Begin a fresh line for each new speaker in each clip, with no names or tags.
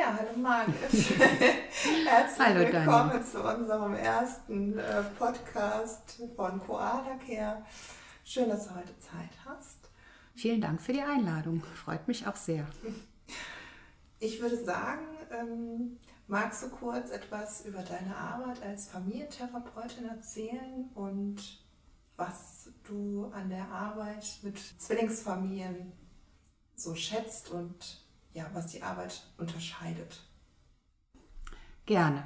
Ja, hallo Margit. Herzlich hallo, willkommen Dani. zu unserem ersten äh, Podcast von Koala Care. Schön, dass du heute Zeit hast.
Vielen Dank für die Einladung. Freut mich auch sehr.
Ich würde sagen, ähm, magst du kurz etwas über deine Arbeit als Familientherapeutin erzählen und was du an der Arbeit mit Zwillingsfamilien so schätzt und ja, was die Arbeit unterscheidet.
Gerne.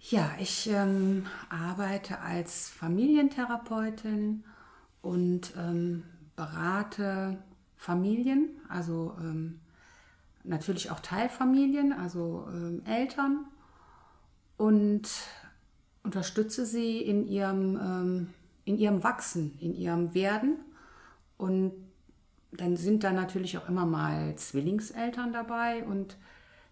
Ja, ich ähm, arbeite als Familientherapeutin und ähm, berate Familien, also ähm, natürlich auch Teilfamilien, also ähm, Eltern und unterstütze sie in ihrem, ähm, in ihrem Wachsen, in ihrem Werden und dann sind da natürlich auch immer mal Zwillingseltern dabei und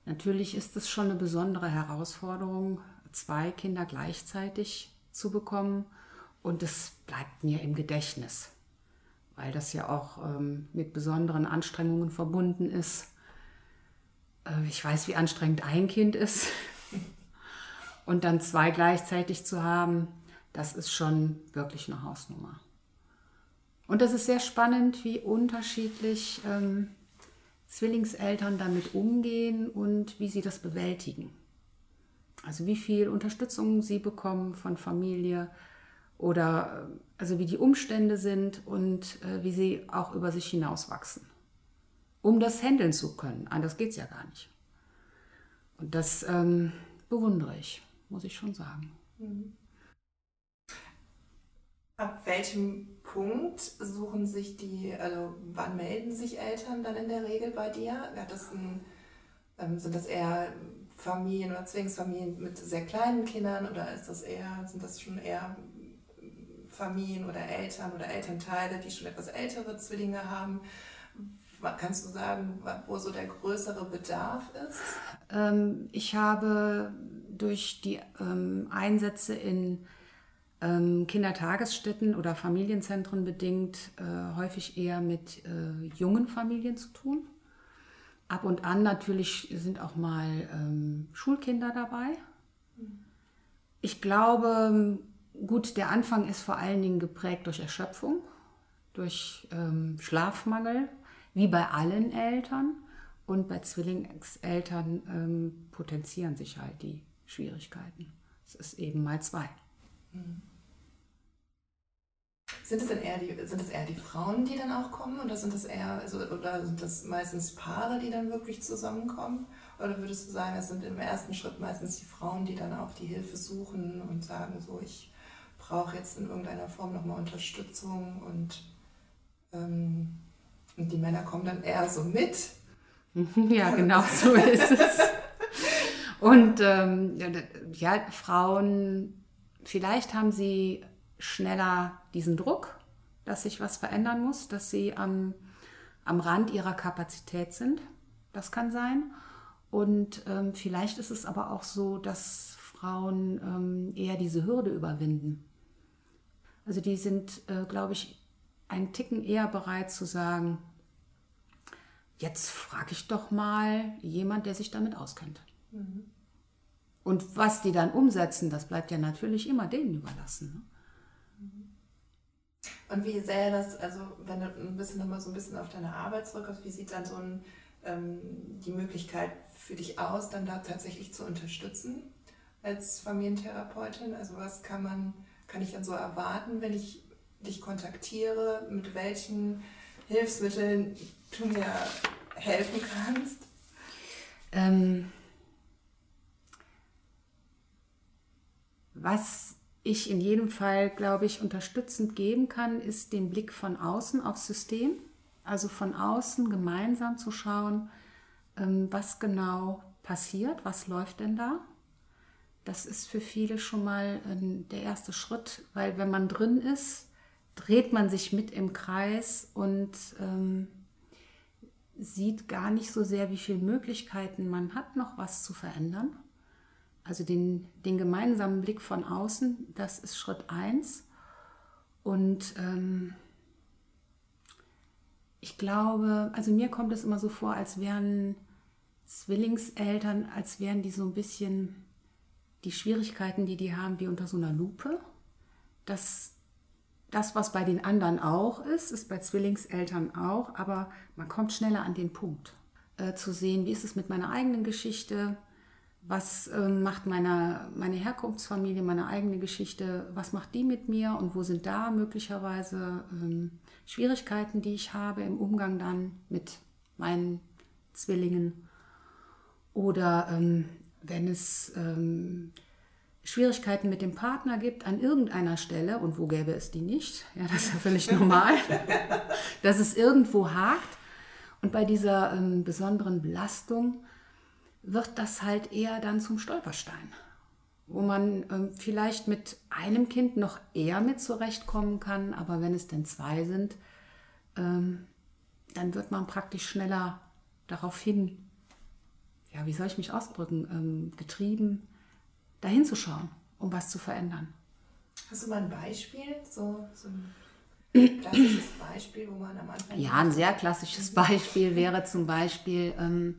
natürlich ist es schon eine besondere Herausforderung, zwei Kinder gleichzeitig zu bekommen und es bleibt mir im Gedächtnis, weil das ja auch ähm, mit besonderen Anstrengungen verbunden ist. Äh, ich weiß, wie anstrengend ein Kind ist und dann zwei gleichzeitig zu haben, das ist schon wirklich eine Hausnummer. Und das ist sehr spannend, wie unterschiedlich ähm, Zwillingseltern damit umgehen und wie sie das bewältigen. Also wie viel Unterstützung sie bekommen von Familie oder äh, also wie die Umstände sind und äh, wie sie auch über sich hinauswachsen. Um das handeln zu können. Anders geht es ja gar nicht. Und das ähm, bewundere ich, muss ich schon sagen. Mhm.
Ab welchem Punkt suchen sich die, also wann melden sich Eltern dann in der Regel bei dir? Das ein, ähm, sind das eher Familien oder Zwillingsfamilien mit sehr kleinen Kindern oder ist das eher, sind das schon eher Familien oder Eltern oder Elternteile, die schon etwas ältere Zwillinge haben? Kannst du sagen, wo so der größere Bedarf ist?
Ähm, ich habe durch die ähm, Einsätze in Kindertagesstätten oder Familienzentren bedingt äh, häufig eher mit äh, jungen Familien zu tun. Ab und an natürlich sind auch mal ähm, Schulkinder dabei. Ich glaube, gut, der Anfang ist vor allen Dingen geprägt durch Erschöpfung, durch ähm, Schlafmangel, wie bei allen Eltern. Und bei Zwillingseltern ähm, potenzieren sich halt die Schwierigkeiten. Es ist eben mal zwei. Mhm.
Sind es denn eher die, sind es eher die Frauen, die dann auch kommen oder sind das eher, also, oder sind das meistens Paare, die dann wirklich zusammenkommen? Oder würdest du sagen, es sind im ersten Schritt meistens die Frauen, die dann auch die Hilfe suchen und sagen, so ich brauche jetzt in irgendeiner Form nochmal Unterstützung und, ähm, und die Männer kommen dann eher so mit?
Ja, genau so ist es. Und ähm, ja, Frauen, vielleicht haben sie schneller diesen Druck, dass sich was verändern muss, dass sie am, am Rand ihrer Kapazität sind. Das kann sein. Und ähm, vielleicht ist es aber auch so, dass Frauen ähm, eher diese Hürde überwinden. Also die sind, äh, glaube ich, einen Ticken eher bereit zu sagen, jetzt frage ich doch mal jemand, der sich damit auskennt. Mhm. Und was die dann umsetzen, das bleibt ja natürlich immer denen überlassen. Ne?
Und wie sähe das, also wenn du ein bisschen nochmal so ein bisschen auf deine Arbeit zurückkommst, wie sieht dann so ein, ähm, die Möglichkeit für dich aus, dann da tatsächlich zu unterstützen als Familientherapeutin? Also was kann man, kann ich dann so erwarten, wenn ich dich kontaktiere, mit welchen Hilfsmitteln du mir helfen kannst?
Ähm, was ich in jedem Fall, glaube ich, unterstützend geben kann, ist den Blick von außen aufs System. Also von außen gemeinsam zu schauen, ähm, was genau passiert, was läuft denn da. Das ist für viele schon mal ähm, der erste Schritt, weil wenn man drin ist, dreht man sich mit im Kreis und ähm, sieht gar nicht so sehr, wie viele Möglichkeiten man hat, noch was zu verändern. Also den, den gemeinsamen Blick von außen, das ist Schritt 1. Und ähm, ich glaube, also mir kommt es immer so vor, als wären Zwillingseltern, als wären die so ein bisschen die Schwierigkeiten, die die haben, wie unter so einer Lupe. Das, das, was bei den anderen auch ist, ist bei Zwillingseltern auch, aber man kommt schneller an den Punkt, äh, zu sehen, wie ist es mit meiner eigenen Geschichte, was äh, macht meine, meine Herkunftsfamilie, meine eigene Geschichte, was macht die mit mir und wo sind da möglicherweise ähm, Schwierigkeiten, die ich habe im Umgang dann mit meinen Zwillingen. Oder ähm, wenn es ähm, Schwierigkeiten mit dem Partner gibt an irgendeiner Stelle, und wo gäbe es die nicht, ja, das ist ja völlig normal, dass es irgendwo hakt. Und bei dieser ähm, besonderen Belastung wird das halt eher dann zum Stolperstein, wo man ähm, vielleicht mit einem Kind noch eher mit zurechtkommen kann, aber wenn es denn zwei sind, ähm, dann wird man praktisch schneller darauf hin, ja, wie soll ich mich ausdrücken, ähm, getrieben, dahin zu schauen, um was zu verändern.
Hast du mal ein Beispiel, so, so ein klassisches Beispiel, wo man am Anfang.
Ja, ein sehr klassisches Beispiel wäre zum Beispiel, ähm,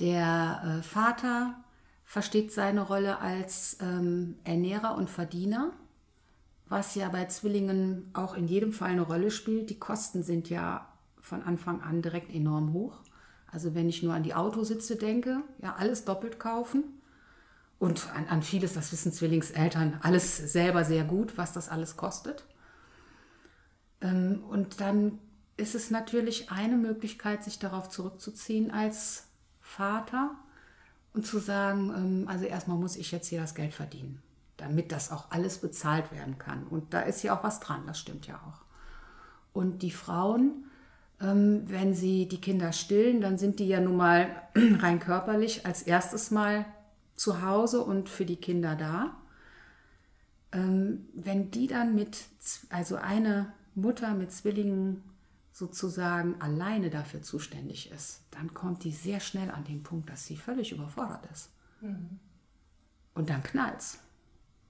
der äh, Vater versteht seine Rolle als ähm, Ernährer und Verdiener, was ja bei Zwillingen auch in jedem Fall eine Rolle spielt. Die Kosten sind ja von Anfang an direkt enorm hoch. Also wenn ich nur an die Autositze denke, ja, alles doppelt kaufen. Und an, an vieles, das wissen Zwillingseltern, alles selber sehr gut, was das alles kostet. Ähm, und dann ist es natürlich eine Möglichkeit, sich darauf zurückzuziehen als Vater und zu sagen, ähm, also erstmal muss ich jetzt hier das Geld verdienen, damit das auch alles bezahlt werden kann. Und da ist ja auch was dran, das stimmt ja auch. Und die Frauen, ähm, wenn sie die Kinder stillen, dann sind die ja nun mal rein körperlich als erstes Mal zu Hause und für die Kinder da. Ähm, wenn die dann mit, also eine Mutter mit Zwillingen sozusagen alleine dafür zuständig ist, dann kommt die sehr schnell an den Punkt, dass sie völlig überfordert ist. Mhm. Und dann knallt's.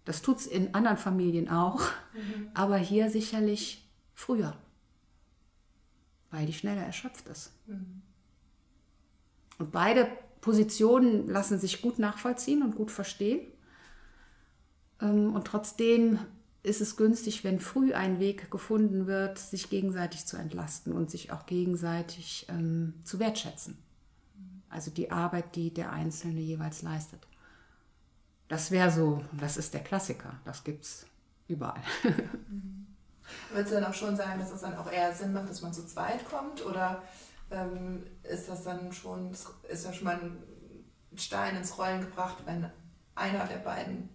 Das tut es in anderen Familien auch, mhm. aber hier sicherlich früher, weil die schneller erschöpft ist. Mhm. Und beide Positionen lassen sich gut nachvollziehen und gut verstehen. Ähm, und trotzdem ist es günstig, wenn früh ein Weg gefunden wird, sich gegenseitig zu entlasten und sich auch gegenseitig ähm, zu wertschätzen. Also die Arbeit, die der Einzelne jeweils leistet. Das wäre so, das ist der Klassiker, das gibt es überall.
Würdest du dann auch schon sagen, dass es dann auch eher Sinn macht, dass man zu zweit kommt? Oder ähm, ist das dann schon, ist da schon mal ein Stein ins Rollen gebracht, wenn einer der beiden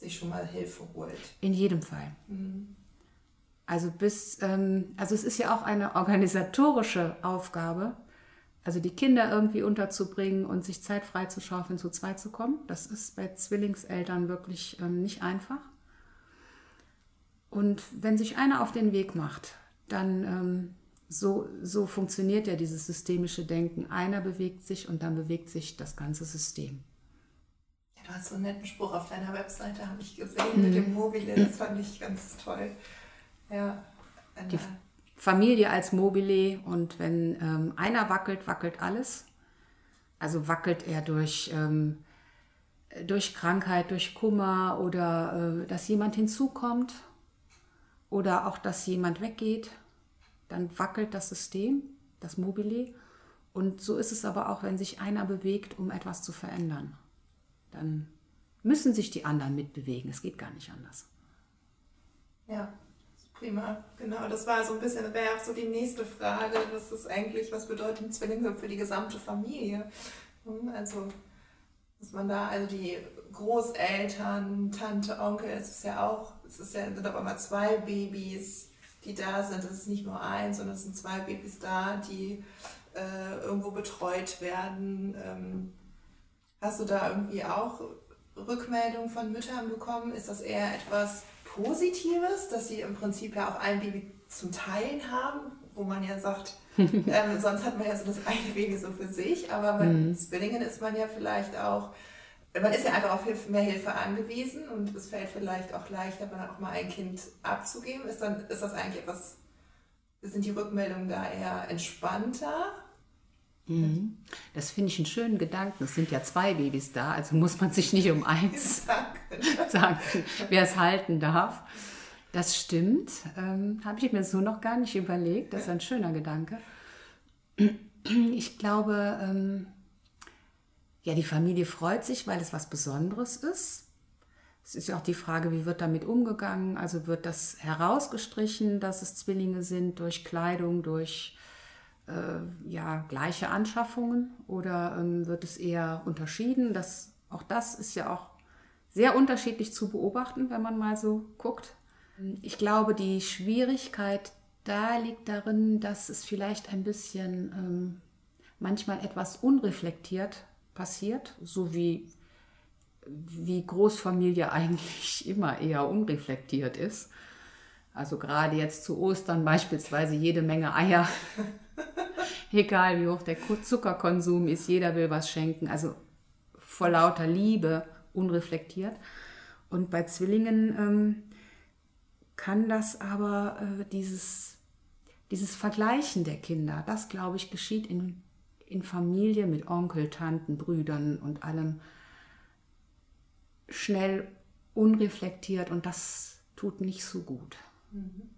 sich schon mal Hilfe holt.
In jedem Fall. Mhm. Also bis, ähm, also es ist ja auch eine organisatorische Aufgabe, also die Kinder irgendwie unterzubringen und sich Zeit frei zu schaufeln, zu zweit zu kommen. Das ist bei Zwillingseltern wirklich ähm, nicht einfach. Und wenn sich einer auf den Weg macht, dann ähm, so, so funktioniert ja dieses systemische Denken. Einer bewegt sich und dann bewegt sich das ganze System.
Du hast so einen netten Spruch auf deiner Webseite, habe ich gesehen, mhm. mit dem Mobile. Das fand ich ganz toll. Ja.
Die Familie als Mobile und wenn ähm, einer wackelt, wackelt alles. Also wackelt er durch, ähm, durch Krankheit, durch Kummer oder äh, dass jemand hinzukommt oder auch, dass jemand weggeht. Dann wackelt das System, das Mobile. Und so ist es aber auch, wenn sich einer bewegt, um etwas zu verändern dann müssen sich die anderen mitbewegen. Es geht gar nicht anders.
Ja, prima. Genau, das war so ein bisschen, wäre auch so die nächste Frage. Was ist eigentlich, was bedeutet Zwillinge für die gesamte Familie? Hm, also, dass man da, also die Großeltern, Tante, Onkel, es ist ja auch, es ist ja, sind aber immer zwei Babys, die da sind. Es ist nicht nur eins, sondern es sind zwei Babys da, die äh, irgendwo betreut werden. Ähm, Hast du da irgendwie auch Rückmeldungen von Müttern bekommen? Ist das eher etwas Positives, dass sie im Prinzip ja auch ein Baby zum Teilen haben, wo man ja sagt, ähm, sonst hat man ja so das eine Baby so für sich, aber bei mhm. Zwillingen ist man ja vielleicht auch, man ist ja einfach auf Hilfe, mehr Hilfe angewiesen und es fällt vielleicht auch leichter, dann auch mal ein Kind abzugeben. Ist, dann, ist das eigentlich etwas, sind die Rückmeldungen da eher entspannter
Mhm. Das finde ich einen schönen Gedanken. Es sind ja zwei Babys da, also muss man sich nicht um eins sagen, wer es halten darf. Das stimmt. Ähm, Habe ich mir so noch gar nicht überlegt. Das ist ein schöner Gedanke. Ich glaube, ähm, ja, die Familie freut sich, weil es was Besonderes ist. Es ist ja auch die Frage, wie wird damit umgegangen? Also wird das herausgestrichen, dass es Zwillinge sind durch Kleidung, durch ja, gleiche Anschaffungen oder ähm, wird es eher unterschieden? Das, auch das ist ja auch sehr unterschiedlich zu beobachten, wenn man mal so guckt. Ich glaube, die Schwierigkeit da liegt darin, dass es vielleicht ein bisschen ähm, manchmal etwas unreflektiert passiert, so wie, wie Großfamilie eigentlich immer eher unreflektiert ist. Also gerade jetzt zu Ostern beispielsweise jede Menge Eier. Egal wie hoch der Zuckerkonsum ist, jeder will was schenken. Also vor lauter Liebe, unreflektiert. Und bei Zwillingen ähm, kann das aber äh, dieses, dieses Vergleichen der Kinder, das glaube ich geschieht in in Familie mit Onkel, Tanten, Brüdern und allem schnell unreflektiert und das tut nicht so gut. Mhm.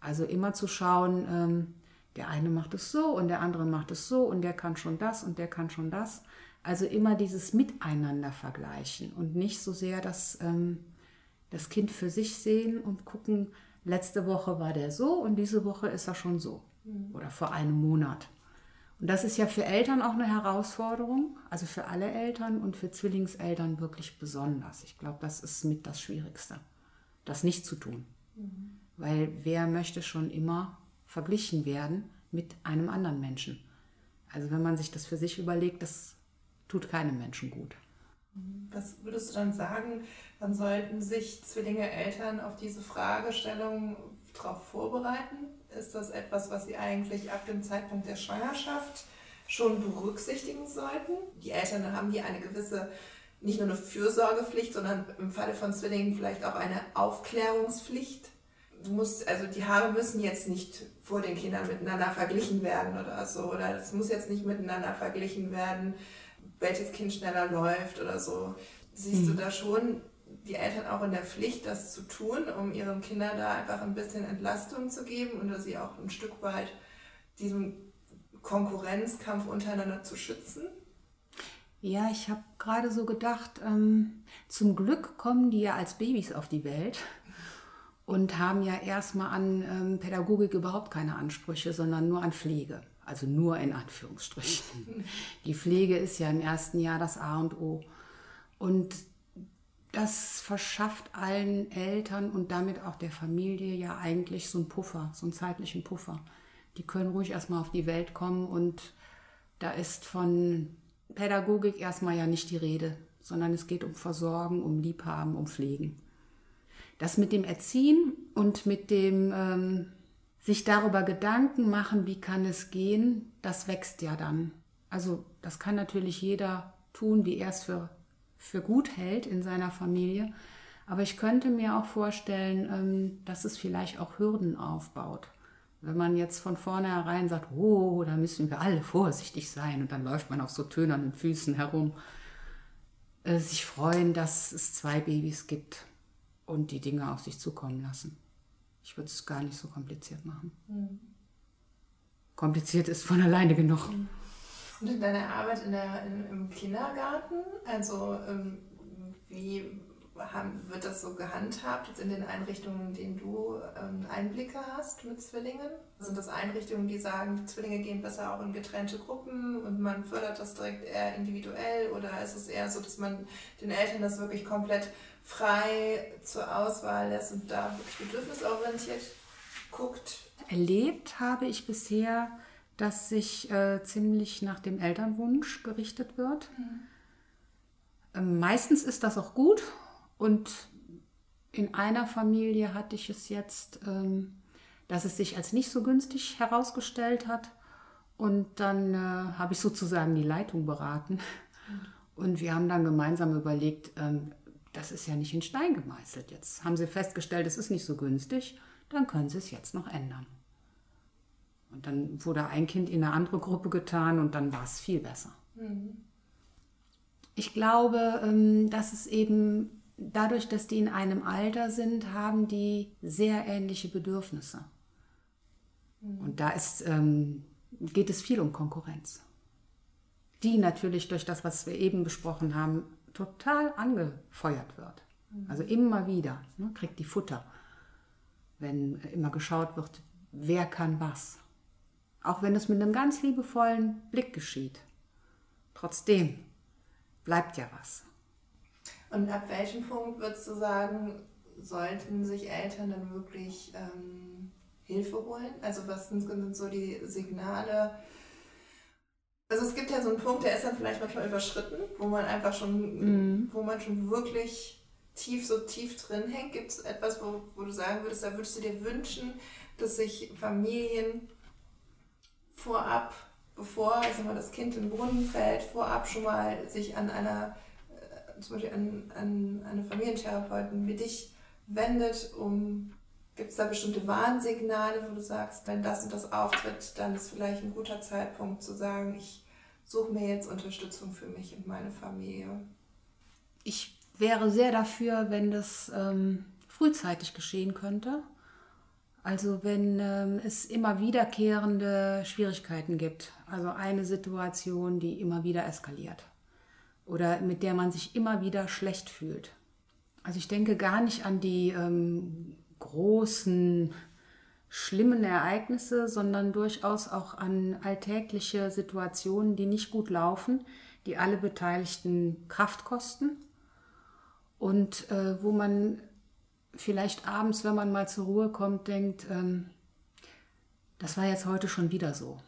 Also immer zu schauen, ähm, der eine macht es so und der andere macht es so und der kann schon das und der kann schon das. Also immer dieses Miteinander vergleichen und nicht so sehr das, ähm, das Kind für sich sehen und gucken, letzte Woche war der so und diese Woche ist er schon so. Mhm. Oder vor einem Monat. Und das ist ja für Eltern auch eine Herausforderung, also für alle Eltern und für Zwillingseltern wirklich besonders. Ich glaube, das ist mit das Schwierigste, das nicht zu tun. Mhm. Weil wer möchte schon immer verglichen werden mit einem anderen Menschen? Also wenn man sich das für sich überlegt, das tut keinem Menschen gut.
Was würdest du dann sagen, wann sollten sich Zwillinge Eltern auf diese Fragestellung darauf vorbereiten? Ist das etwas, was sie eigentlich ab dem Zeitpunkt der Schwangerschaft schon berücksichtigen sollten? Die Eltern haben hier eine gewisse, nicht nur eine Fürsorgepflicht, sondern im Falle von Zwillingen vielleicht auch eine Aufklärungspflicht. Du musst, also die Haare müssen jetzt nicht vor den Kindern miteinander verglichen werden oder so. Oder es muss jetzt nicht miteinander verglichen werden, welches Kind schneller läuft oder so. Siehst mhm. du da schon die Eltern auch in der Pflicht, das zu tun, um ihren Kindern da einfach ein bisschen Entlastung zu geben und sie auch ein Stück weit diesem Konkurrenzkampf untereinander zu schützen?
Ja, ich habe gerade so gedacht, ähm, zum Glück kommen die ja als Babys auf die Welt und haben ja erstmal an ähm, Pädagogik überhaupt keine Ansprüche, sondern nur an Pflege. Also nur in Anführungsstrichen. Die Pflege ist ja im ersten Jahr das A und O. Und das verschafft allen Eltern und damit auch der Familie ja eigentlich so einen Puffer, so einen zeitlichen Puffer. Die können ruhig erstmal auf die Welt kommen und da ist von Pädagogik erstmal ja nicht die Rede, sondern es geht um Versorgen, um Liebhaben, um Pflegen. Das mit dem Erziehen und mit dem ähm, sich darüber Gedanken machen, wie kann es gehen, das wächst ja dann. Also das kann natürlich jeder tun, wie er es für für gut hält in seiner Familie. Aber ich könnte mir auch vorstellen, ähm, dass es vielleicht auch Hürden aufbaut. Wenn man jetzt von vornherein sagt, oh, da müssen wir alle vorsichtig sein und dann läuft man auf so tönernen Füßen herum, äh, sich freuen, dass es zwei Babys gibt und die Dinge auf sich zukommen lassen. Ich würde es gar nicht so kompliziert machen. Mhm. Kompliziert ist von alleine genug. Mhm.
Und in deiner Arbeit in der, in, im Kindergarten, also ähm, wie haben, wird das so gehandhabt jetzt in den Einrichtungen, in denen du ähm, Einblicke hast mit Zwillingen? Sind das Einrichtungen, die sagen, Zwillinge gehen besser auch in getrennte Gruppen und man fördert das direkt eher individuell oder ist es eher so, dass man den Eltern das wirklich komplett frei zur Auswahl lässt und da wirklich bedürfnisorientiert guckt?
Erlebt habe ich bisher dass sich äh, ziemlich nach dem Elternwunsch gerichtet wird. Mhm. Ähm, meistens ist das auch gut und in einer Familie hatte ich es jetzt, ähm, dass es sich als nicht so günstig herausgestellt hat und dann äh, habe ich sozusagen die Leitung beraten mhm. und wir haben dann gemeinsam überlegt, ähm, das ist ja nicht in Stein gemeißelt. Jetzt haben sie festgestellt, es ist nicht so günstig, dann können sie es jetzt noch ändern. Und dann wurde ein Kind in eine andere Gruppe getan und dann war es viel besser. Mhm. Ich glaube, ähm, dass es eben dadurch, dass die in einem Alter sind, haben die sehr ähnliche Bedürfnisse. Mhm. Und da ist, ähm, geht es viel um Konkurrenz. Die natürlich durch das, was wir eben besprochen haben, total angefeuert wird. Also immer wieder ne, kriegt die Futter, wenn immer geschaut wird, wer kann was. Auch wenn es mit einem ganz liebevollen Blick geschieht. Trotzdem bleibt ja was.
Und ab welchem Punkt würdest du sagen, sollten sich Eltern dann wirklich ähm, Hilfe holen? Also was sind, sind so die Signale? Also es gibt ja so einen Punkt, der ist dann vielleicht manchmal überschritten, wo man einfach schon, mhm. wo man schon wirklich tief, so tief drin hängt. Gibt es etwas, wo, wo du sagen würdest, da würdest du dir wünschen, dass sich Familien vorab, bevor ich sag mal, das Kind in den Brunnen fällt, vorab schon mal sich an einer, äh, zum Beispiel an, an eine Familientherapeuten wie dich wendet, um Gibt es da bestimmte Warnsignale, wo du sagst, wenn das und das auftritt, dann ist vielleicht ein guter Zeitpunkt zu sagen, ich suche mir jetzt Unterstützung für mich und meine Familie?
Ich wäre sehr dafür, wenn das ähm, frühzeitig geschehen könnte. Also wenn ähm, es immer wiederkehrende Schwierigkeiten gibt, also eine Situation, die immer wieder eskaliert oder mit der man sich immer wieder schlecht fühlt. Also ich denke gar nicht an die ähm, großen, schlimmen Ereignisse, sondern durchaus auch an alltägliche Situationen, die nicht gut laufen, die alle Beteiligten Kraft kosten und äh, wo man vielleicht abends, wenn man mal zur Ruhe kommt, denkt, ähm, das war jetzt heute schon wieder so.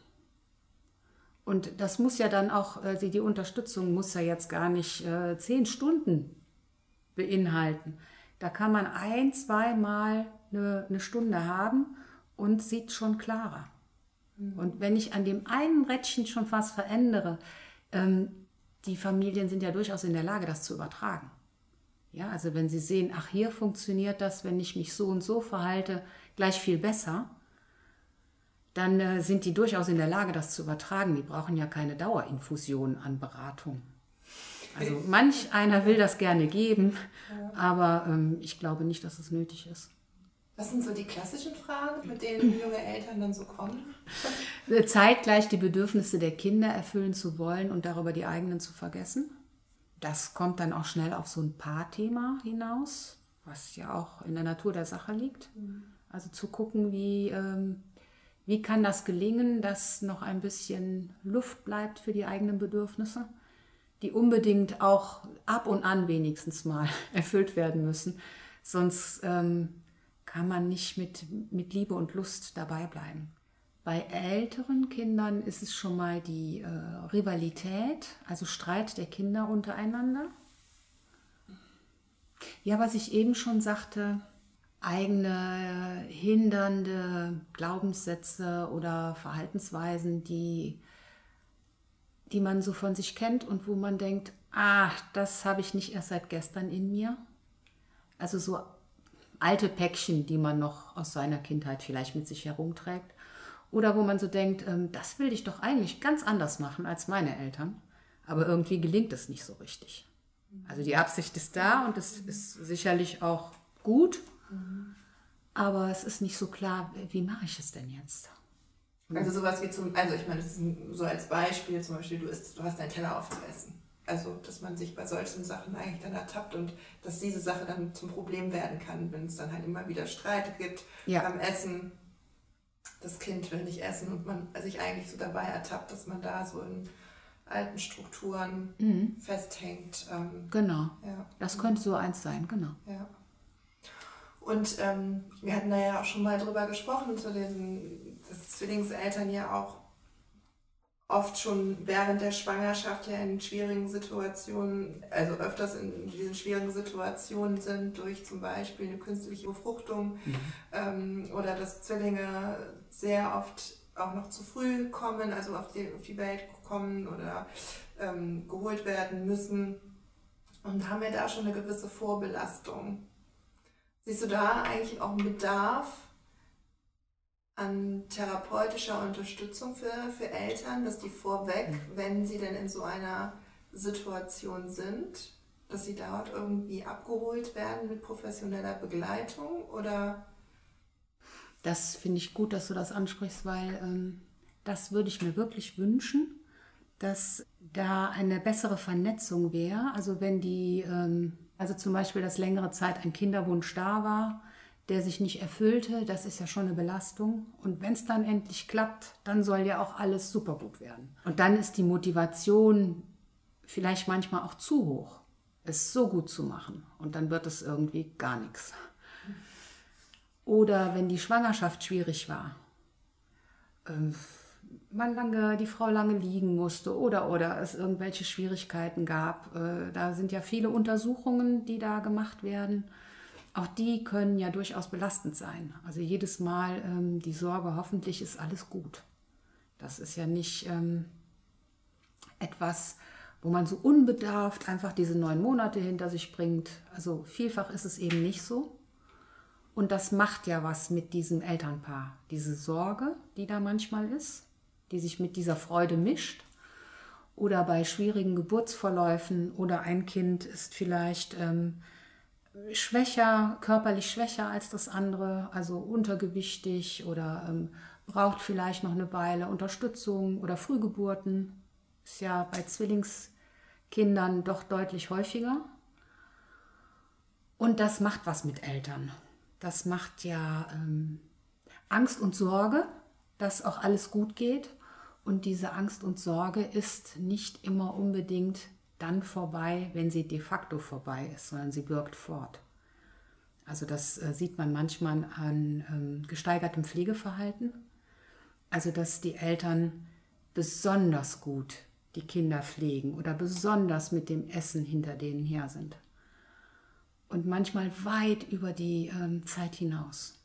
Und das muss ja dann auch, äh, die Unterstützung muss ja jetzt gar nicht äh, zehn Stunden beinhalten. Da kann man ein, zweimal eine, eine Stunde haben und sieht schon klarer. Mhm. Und wenn ich an dem einen Rädchen schon was verändere, ähm, die Familien sind ja durchaus in der Lage, das zu übertragen. Ja, also wenn Sie sehen, ach, hier funktioniert das, wenn ich mich so und so verhalte, gleich viel besser, dann äh, sind die durchaus in der Lage, das zu übertragen. Die brauchen ja keine Dauerinfusion an Beratung. Also manch einer will das gerne geben, aber ähm, ich glaube nicht, dass es nötig ist.
Was sind so die klassischen Fragen, mit denen junge Eltern dann so kommen?
Zeitgleich die Bedürfnisse der Kinder erfüllen zu wollen und darüber die eigenen zu vergessen das kommt dann auch schnell auf so ein Paarthema hinaus, was ja auch in der Natur der Sache liegt. Mhm. Also zu gucken, wie, ähm, wie kann das gelingen, dass noch ein bisschen Luft bleibt für die eigenen Bedürfnisse, die unbedingt auch ab und an wenigstens mal erfüllt werden müssen. Sonst ähm, kann man nicht mit, mit Liebe und Lust dabei bleiben. Bei älteren Kindern ist es schon mal die äh, Rivalität, also Streit der Kinder untereinander. Ja, was ich eben schon sagte, eigene hindernde Glaubenssätze oder Verhaltensweisen, die, die man so von sich kennt und wo man denkt, ah, das habe ich nicht erst seit gestern in mir. Also so alte Päckchen, die man noch aus seiner Kindheit vielleicht mit sich herumträgt. Oder wo man so denkt, ähm, das will ich doch eigentlich ganz anders machen als meine Eltern. Aber irgendwie gelingt es nicht so richtig. Also die Absicht ist da und es ist sicherlich auch gut. Aber es ist nicht so klar, wie mache ich es denn jetzt?
Also sowas wie zum, also ich meine, das ist so als Beispiel zum Beispiel, du, isst, du hast deinen Teller aufzuessen. Also, dass man sich bei solchen Sachen eigentlich dann ertappt und dass diese Sache dann zum Problem werden kann, wenn es dann halt immer wieder Streit gibt ja. beim Essen das Kind will nicht essen und man sich eigentlich so dabei ertappt, dass man da so in alten Strukturen mhm. festhängt.
Ähm, genau. Ja. Das könnte so eins sein, genau.
Ja. Und ähm, wir hatten da ja auch schon mal drüber gesprochen, zu den, dass Zwillingseltern ja auch oft schon während der Schwangerschaft ja in schwierigen Situationen, also öfters in diesen schwierigen Situationen sind, durch zum Beispiel eine künstliche Befruchtung mhm. ähm, oder dass Zwillinge sehr oft auch noch zu früh kommen, also auf die, auf die Welt kommen oder ähm, geholt werden müssen und haben ja da schon eine gewisse Vorbelastung. Siehst du da eigentlich auch einen Bedarf, an therapeutischer Unterstützung für, für Eltern, dass die vorweg, mhm. wenn sie denn in so einer Situation sind, dass sie dort irgendwie abgeholt werden mit professioneller Begleitung oder?
Das finde ich gut, dass du das ansprichst, weil ähm, das würde ich mir wirklich wünschen, dass da eine bessere Vernetzung wäre. Also wenn die, ähm, also zum Beispiel, dass längere Zeit ein Kinderwunsch da war, der sich nicht erfüllte, das ist ja schon eine Belastung. Und wenn es dann endlich klappt, dann soll ja auch alles super gut werden. Und dann ist die Motivation vielleicht manchmal auch zu hoch, es so gut zu machen. Und dann wird es irgendwie gar nichts. Oder wenn die Schwangerschaft schwierig war, ähm, man lange, die Frau lange liegen musste oder, oder es irgendwelche Schwierigkeiten gab. Äh, da sind ja viele Untersuchungen, die da gemacht werden. Auch die können ja durchaus belastend sein. Also jedes Mal ähm, die Sorge, hoffentlich ist alles gut. Das ist ja nicht ähm, etwas, wo man so unbedarft einfach diese neun Monate hinter sich bringt. Also vielfach ist es eben nicht so. Und das macht ja was mit diesem Elternpaar. Diese Sorge, die da manchmal ist, die sich mit dieser Freude mischt. Oder bei schwierigen Geburtsverläufen oder ein Kind ist vielleicht ähm, schwächer, körperlich schwächer als das andere, also untergewichtig oder ähm, braucht vielleicht noch eine Weile Unterstützung oder Frühgeburten. Ist ja bei Zwillingskindern doch deutlich häufiger. Und das macht was mit Eltern. Das macht ja ähm, Angst und Sorge, dass auch alles gut geht. Und diese Angst und Sorge ist nicht immer unbedingt dann vorbei, wenn sie de facto vorbei ist, sondern sie wirkt fort. Also das äh, sieht man manchmal an ähm, gesteigertem Pflegeverhalten. Also dass die Eltern besonders gut die Kinder pflegen oder besonders mit dem Essen hinter denen her sind. Und manchmal weit über die ähm, Zeit hinaus.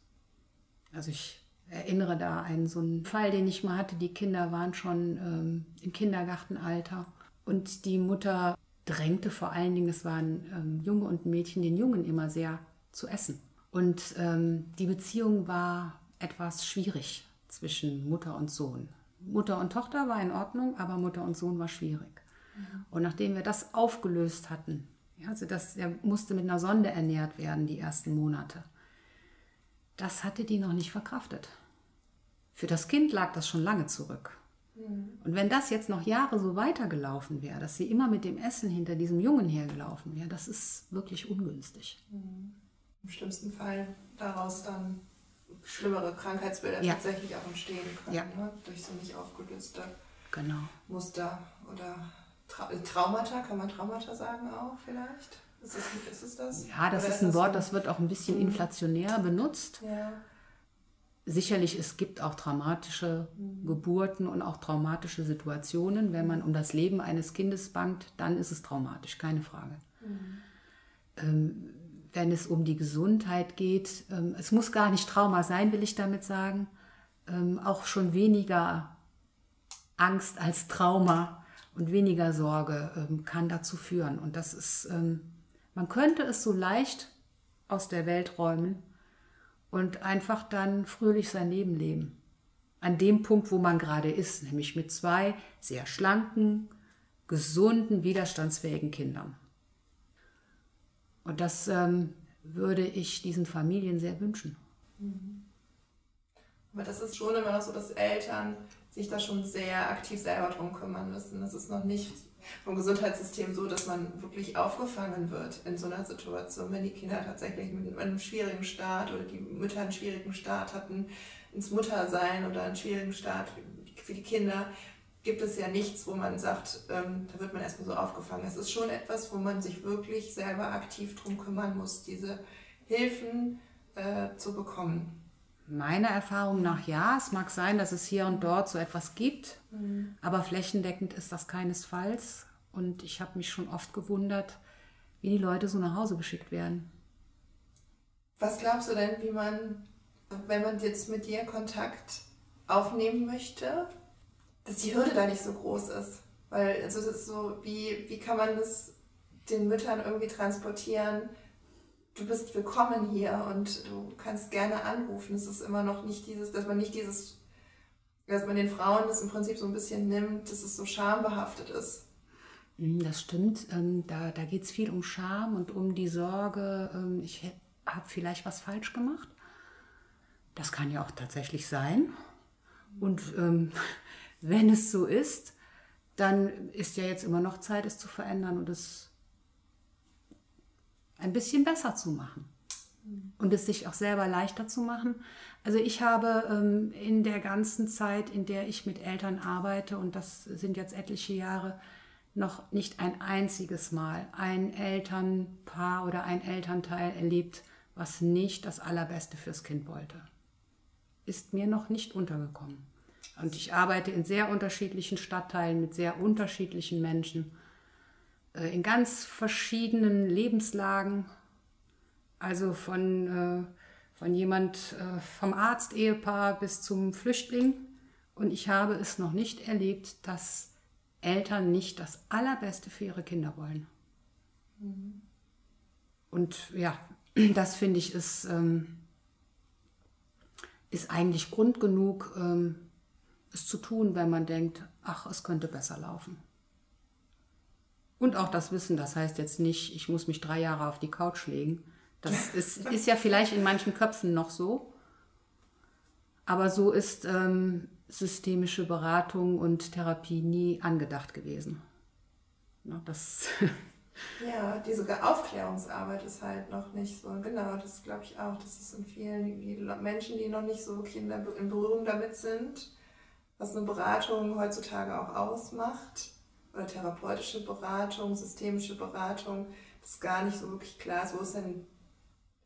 Also ich erinnere da an so einen Fall, den ich mal hatte. Die Kinder waren schon ähm, im Kindergartenalter und die Mutter drängte vor allen Dingen, es waren ähm, Junge und Mädchen, den Jungen immer sehr zu essen. Und ähm, die Beziehung war etwas schwierig zwischen Mutter und Sohn. Mutter und Tochter war in Ordnung, aber Mutter und Sohn war schwierig. Mhm. Und nachdem wir das aufgelöst hatten, ja, also das, er musste mit einer Sonde ernährt werden die ersten Monate, das hatte die noch nicht verkraftet. Für das Kind lag das schon lange zurück. Mhm. Und wenn das jetzt noch Jahre so weitergelaufen wäre, dass sie immer mit dem Essen hinter diesem Jungen hergelaufen wäre, das ist wirklich ungünstig.
Mhm. Im schlimmsten Fall daraus dann schlimmere Krankheitsbilder ja. tatsächlich auch entstehen können, ja. ne? durch so nicht aufgelöste
genau.
Muster oder Tra Traumata, kann man Traumata sagen auch vielleicht? Ist es, ist es das?
Ja, das oder ist ein Wort, das wird auch ein bisschen mhm. inflationär benutzt.
Ja
sicherlich, es gibt auch traumatische. Geburten und auch traumatische Situationen. Wenn man um das Leben eines Kindes bangt, dann ist es traumatisch, keine Frage. Mhm. Ähm, wenn es um die Gesundheit geht, ähm, es muss gar nicht Trauma sein, will ich damit sagen, ähm, auch schon weniger Angst als Trauma und weniger Sorge ähm, kann dazu führen. Und das ist, ähm, man könnte es so leicht aus der Welt räumen, und einfach dann fröhlich sein Leben leben. An dem Punkt, wo man gerade ist, nämlich mit zwei sehr schlanken, gesunden, widerstandsfähigen Kindern. Und das ähm, würde ich diesen Familien sehr wünschen.
Mhm. Aber das ist schon immer noch so, dass Eltern sich da schon sehr aktiv selber drum kümmern müssen. Das ist noch nicht vom Gesundheitssystem so, dass man wirklich aufgefangen wird in so einer Situation, wenn die Kinder tatsächlich mit einem schwierigen Start oder die Mütter einen schwierigen Start hatten ins Muttersein oder einen schwierigen Start für die Kinder, gibt es ja nichts, wo man sagt, ähm, da wird man erstmal so aufgefangen. Es ist schon etwas, wo man sich wirklich selber aktiv drum kümmern muss, diese Hilfen äh, zu bekommen.
Meiner Erfahrung nach ja. Es mag sein, dass es hier und dort so etwas gibt, mhm. aber flächendeckend ist das keinesfalls. Und ich habe mich schon oft gewundert, wie die Leute so nach Hause geschickt werden.
Was glaubst du denn, wie man, wenn man jetzt mit dir Kontakt aufnehmen möchte, dass die Hürde da nicht so groß ist? Weil also das ist so, wie, wie kann man das den Müttern irgendwie transportieren? Du bist willkommen hier und du kannst gerne anrufen. Es ist immer noch nicht dieses, dass man nicht dieses, dass man den Frauen das im Prinzip so ein bisschen nimmt, dass es so schambehaftet ist.
Mm, das stimmt. Ähm, da da geht es viel um Scham und um die Sorge, ähm, ich habe vielleicht was falsch gemacht. Das kann ja auch tatsächlich sein. Und ähm, wenn es so ist, dann ist ja jetzt immer noch Zeit, es zu verändern und es ein bisschen besser zu machen. Und es sich auch selber leichter zu machen. Also ich habe ähm, in der ganzen Zeit, in der ich mit Eltern arbeite, und das sind jetzt etliche Jahre, noch nicht ein einziges Mal ein Elternpaar oder ein Elternteil erlebt, was nicht das Allerbeste fürs Kind wollte. Ist mir noch nicht untergekommen. Und ich arbeite in sehr unterschiedlichen Stadtteilen mit sehr unterschiedlichen Menschen, in ganz verschiedenen Lebenslagen. Also von, äh, von jemand äh, vom Arzt-Ehepaar bis zum Flüchtling. Und ich habe es noch nicht erlebt, dass Eltern nicht das Allerbeste für ihre Kinder wollen. Mhm. Und ja, das finde ich ist, ähm, ist eigentlich Grund genug, ähm, es zu tun, wenn man denkt, ach, es könnte besser laufen. Und auch das Wissen, das heißt jetzt nicht, ich muss mich drei Jahre auf die Couch legen. Das ist, ist ja vielleicht in manchen Köpfen noch so. Aber so ist ähm, systemische Beratung und Therapie nie angedacht gewesen. Na, das
ja, diese Aufklärungsarbeit ist halt noch nicht so. Genau, das glaube ich auch. Das ist in vielen die Menschen, die noch nicht so Kinder in Berührung damit sind, was eine Beratung heutzutage auch ausmacht, therapeutische Beratung, systemische Beratung, das gar nicht so wirklich klar ist, wo ist denn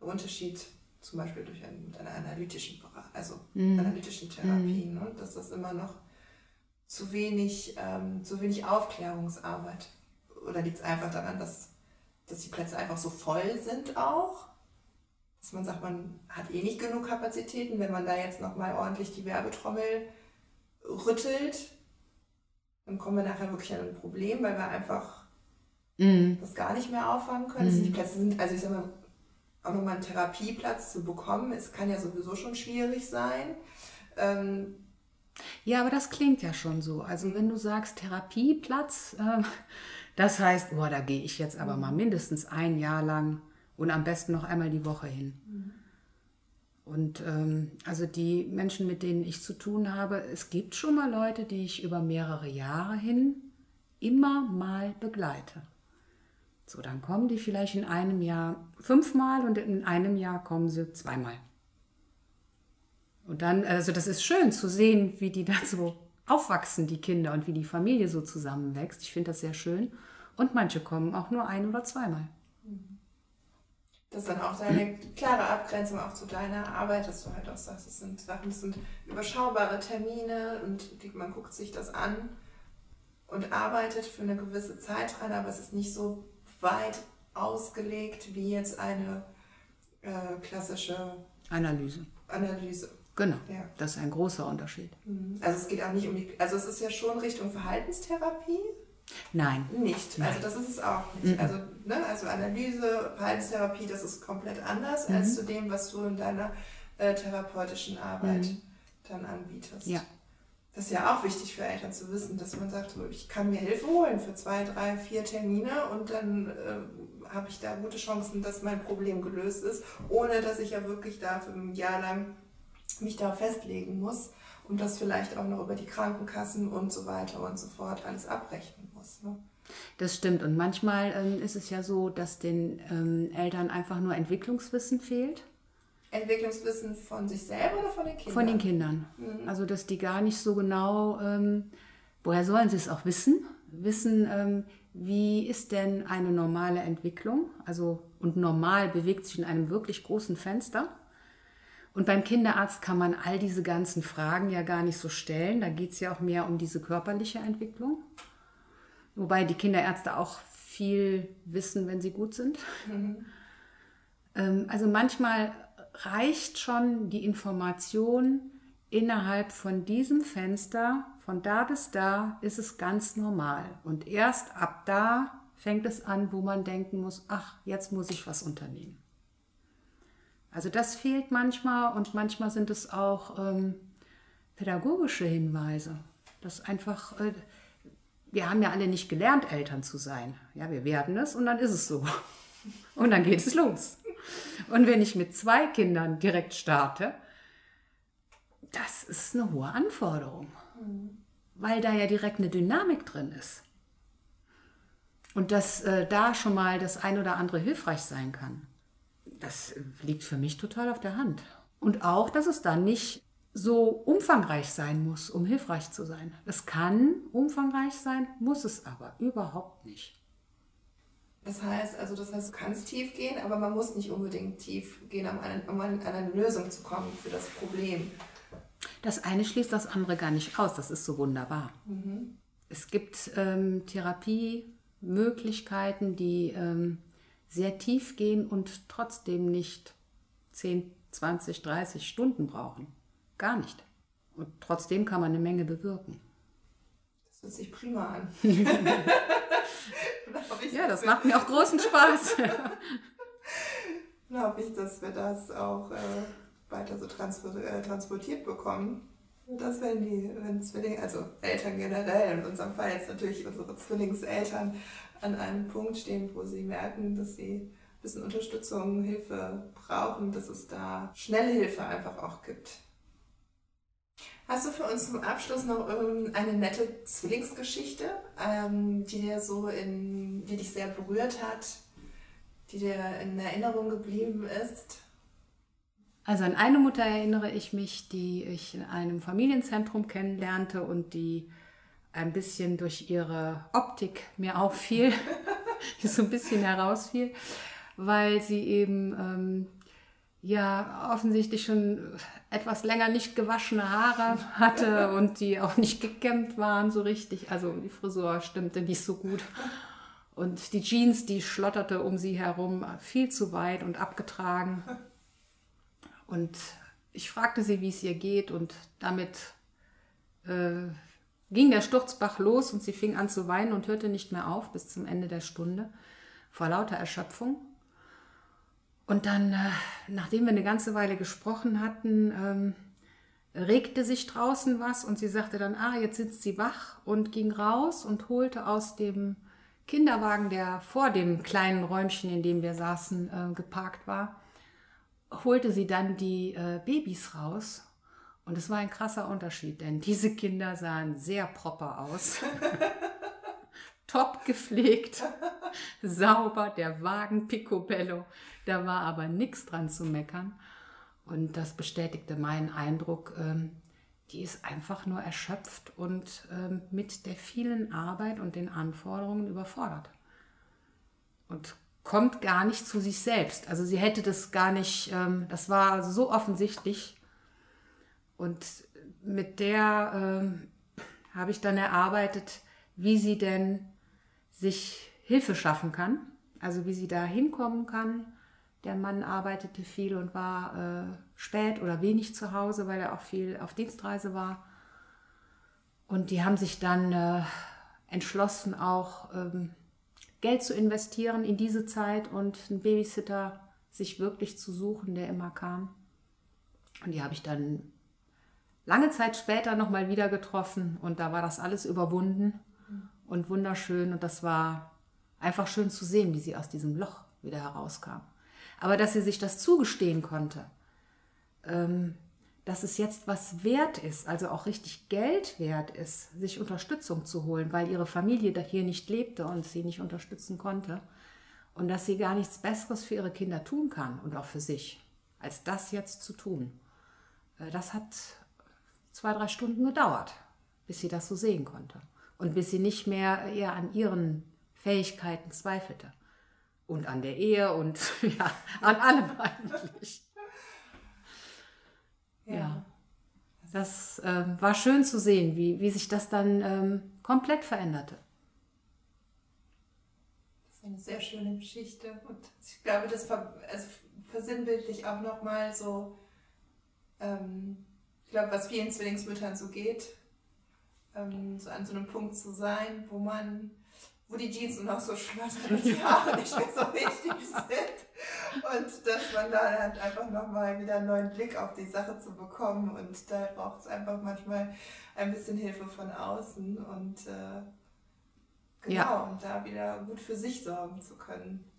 der Unterschied zum Beispiel durch ein, mit einer analytischen Beratung, also mhm. analytischen Therapie, mhm. ne? dass das immer noch zu wenig, ähm, zu wenig Aufklärungsarbeit. Oder liegt es einfach daran, dass, dass die Plätze einfach so voll sind auch? Dass man sagt, man hat eh nicht genug Kapazitäten, wenn man da jetzt nochmal ordentlich die Werbetrommel rüttelt, dann kommen wir nachher wirklich an ein Problem, weil wir einfach mm. das gar nicht mehr auffangen können. Mm. Die Plätze sind, also ich sag mal, auch nochmal einen Therapieplatz zu bekommen, es kann ja sowieso schon schwierig sein. Ähm,
ja, aber das klingt ja schon so. Also wenn du sagst Therapieplatz, äh, das heißt, boah, da gehe ich jetzt aber mal mindestens ein Jahr lang und am besten noch einmal die Woche hin. Mhm. Und ähm, also die Menschen, mit denen ich zu tun habe, es gibt schon mal Leute, die ich über mehrere Jahre hin immer mal begleite. So, dann kommen die vielleicht in einem Jahr fünfmal und in einem Jahr kommen sie zweimal. Und dann, also das ist schön zu sehen, wie die so aufwachsen, die Kinder, und wie die Familie so zusammenwächst. Ich finde das sehr schön. Und manche kommen auch nur ein oder zweimal. Mhm.
Das ist dann auch eine klare Abgrenzung auch zu deiner Arbeit, dass du halt auch sagst, es sind Sachen, das sind überschaubare Termine und die, man guckt sich das an und arbeitet für eine gewisse Zeit dran, aber es ist nicht so weit ausgelegt wie jetzt eine äh, klassische
Analyse.
Analyse.
Genau, ja. das ist ein großer Unterschied.
Mhm. Also es geht auch nicht um die, also es ist ja schon Richtung Verhaltenstherapie,
Nein.
Nicht.
Nein.
Also das ist es auch nicht. Mhm. Also, ne, also Analyse, Verhaltenstherapie, das ist komplett anders mhm. als zu dem, was du in deiner äh, therapeutischen Arbeit mhm. dann anbietest.
Ja.
Das ist ja auch wichtig für Eltern zu wissen, dass man sagt, so, ich kann mir Hilfe holen für zwei, drei, vier Termine und dann äh, habe ich da gute Chancen, dass mein Problem gelöst ist, ohne dass ich ja wirklich da für ein Jahr lang mich da festlegen muss und das vielleicht auch noch über die Krankenkassen und so weiter und so fort alles abrechnen muss. Ne?
Das stimmt. Und manchmal ähm, ist es ja so, dass den ähm, Eltern einfach nur Entwicklungswissen fehlt.
Entwicklungswissen von sich selber oder von den Kindern?
Von den Kindern. Mhm. Also, dass die gar nicht so genau, ähm, woher sollen sie es auch wissen? Wissen, ähm, wie ist denn eine normale Entwicklung? Also, und normal bewegt sich in einem wirklich großen Fenster. Und beim Kinderarzt kann man all diese ganzen Fragen ja gar nicht so stellen. Da geht es ja auch mehr um diese körperliche Entwicklung. Wobei die Kinderärzte auch viel wissen, wenn sie gut sind. Mhm. Ähm, also manchmal reicht schon die Information innerhalb von diesem Fenster, von da bis da ist es ganz normal. Und erst ab da fängt es an, wo man denken muss, ach, jetzt muss ich was unternehmen. Also das fehlt manchmal und manchmal sind es auch ähm, pädagogische Hinweise. Das einfach, äh, wir haben ja alle nicht gelernt, Eltern zu sein. Ja, wir werden es und dann ist es so. Und dann geht es los. Und wenn ich mit zwei Kindern direkt starte, das ist eine hohe Anforderung, weil da ja direkt eine Dynamik drin ist. Und dass äh, da schon mal das ein oder andere hilfreich sein kann, das liegt für mich total auf der Hand. Und auch, dass es dann nicht so umfangreich sein muss, um hilfreich zu sein. Es kann umfangreich sein, muss es aber überhaupt nicht.
Das heißt, also das heißt, du kannst tief gehen, aber man muss nicht unbedingt tief gehen, um, eine, um an eine Lösung zu kommen für das Problem.
Das eine schließt das andere gar nicht aus. Das ist so wunderbar. Mhm. Es gibt ähm, Therapiemöglichkeiten, die ähm, sehr tief gehen und trotzdem nicht 10, 20, 30 Stunden brauchen. Gar nicht. Und trotzdem kann man eine Menge bewirken.
Das hört sich prima an.
ja, das macht mir auch großen Spaß.
Glaube ich, dass wir das auch äh, weiter so äh, transportiert bekommen. Dass wenn die, wenn Zwillinge, also Eltern generell, in unserem Fall jetzt natürlich unsere Zwillingseltern, an einem Punkt stehen, wo sie merken, dass sie ein bisschen Unterstützung, Hilfe brauchen, dass es da schnelle Hilfe einfach auch gibt. Hast du für uns zum Abschluss noch eine nette Zwillingsgeschichte, ähm, die dir so in, die dich sehr berührt hat, die dir in Erinnerung geblieben ist?
Also an eine Mutter erinnere ich mich, die ich in einem Familienzentrum kennenlernte und die ein bisschen durch ihre Optik mir auffiel, die so ein bisschen herausfiel, weil sie eben ähm, ja offensichtlich schon etwas länger nicht gewaschene Haare hatte und die auch nicht gekämmt waren so richtig. Also die Frisur stimmte nicht so gut. Und die Jeans, die schlotterte um sie herum viel zu weit und abgetragen. Und ich fragte sie, wie es ihr geht und damit äh, ging der Sturzbach los und sie fing an zu weinen und hörte nicht mehr auf bis zum Ende der Stunde vor lauter Erschöpfung. Und dann, äh, nachdem wir eine ganze Weile gesprochen hatten, ähm, regte sich draußen was und sie sagte dann, ah, jetzt sitzt sie wach und ging raus und holte aus dem Kinderwagen, der vor dem kleinen Räumchen, in dem wir saßen, äh, geparkt war, holte sie dann die äh, Babys raus. Und es war ein krasser Unterschied, denn diese Kinder sahen sehr proper aus. Top gepflegt, sauber, der Wagen picobello. Da war aber nichts dran zu meckern. Und das bestätigte meinen Eindruck, ähm, die ist einfach nur erschöpft und ähm, mit der vielen Arbeit und den Anforderungen überfordert. Und kommt gar nicht zu sich selbst. Also sie hätte das gar nicht, ähm, das war so offensichtlich. Und mit der ähm, habe ich dann erarbeitet, wie sie denn sich Hilfe schaffen kann, also wie sie da hinkommen kann der Mann arbeitete viel und war äh, spät oder wenig zu Hause, weil er auch viel auf Dienstreise war. Und die haben sich dann äh, entschlossen, auch ähm, Geld zu investieren in diese Zeit und einen Babysitter sich wirklich zu suchen, der immer kam. Und die habe ich dann lange Zeit später nochmal wieder getroffen und da war das alles überwunden und wunderschön. Und das war einfach schön zu sehen, wie sie aus diesem Loch wieder herauskam. Aber dass sie sich das zugestehen konnte, ähm, dass es jetzt was wert ist, also auch richtig Geld wert ist, sich Unterstützung zu holen, weil ihre Familie hier nicht lebte und sie nicht unterstützen konnte. Und dass sie gar nichts Besseres für ihre Kinder tun kann und auch für sich, als das jetzt zu tun. Äh, das hat zwei, drei Stunden gedauert, bis sie das so sehen konnte und bis sie nicht mehr eher an ihren Fähigkeiten zweifelte und an der Ehe und ja, an allem eigentlich. Ja. ja. Das äh, war schön zu sehen, wie, wie sich das dann ähm, komplett veränderte.
Das ist eine sehr schöne Geschichte und ich glaube, das ver also versinnbildlich auch nochmal so, ähm, ich glaube, was vielen Zwillingsmüttern so geht, ähm, so an so einem Punkt zu sein, wo man wo die Jeans noch so schlottern und die Haare nicht mehr so wichtig sind. und dass man da halt einfach nochmal wieder einen neuen Blick auf die Sache zu bekommen und da braucht es einfach manchmal ein bisschen Hilfe von außen und äh, genau, ja. und da wieder gut für sich sorgen zu können.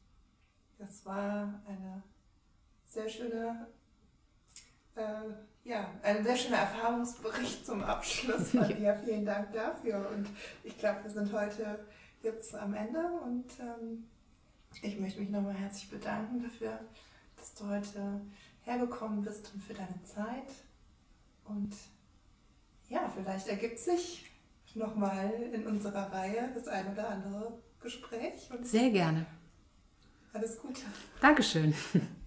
Das war eine sehr schöne äh, ja, ein sehr schöner Erfahrungsbericht zum Abschluss von dir. Vielen Dank dafür. Und ich glaube, wir sind heute jetzt am Ende und ähm, ich möchte mich nochmal herzlich bedanken dafür, dass du heute hergekommen bist und für deine Zeit. Und ja, vielleicht ergibt sich nochmal in unserer Reihe das ein oder andere Gespräch.
Sehr gerne.
Alles Gute.
Dankeschön.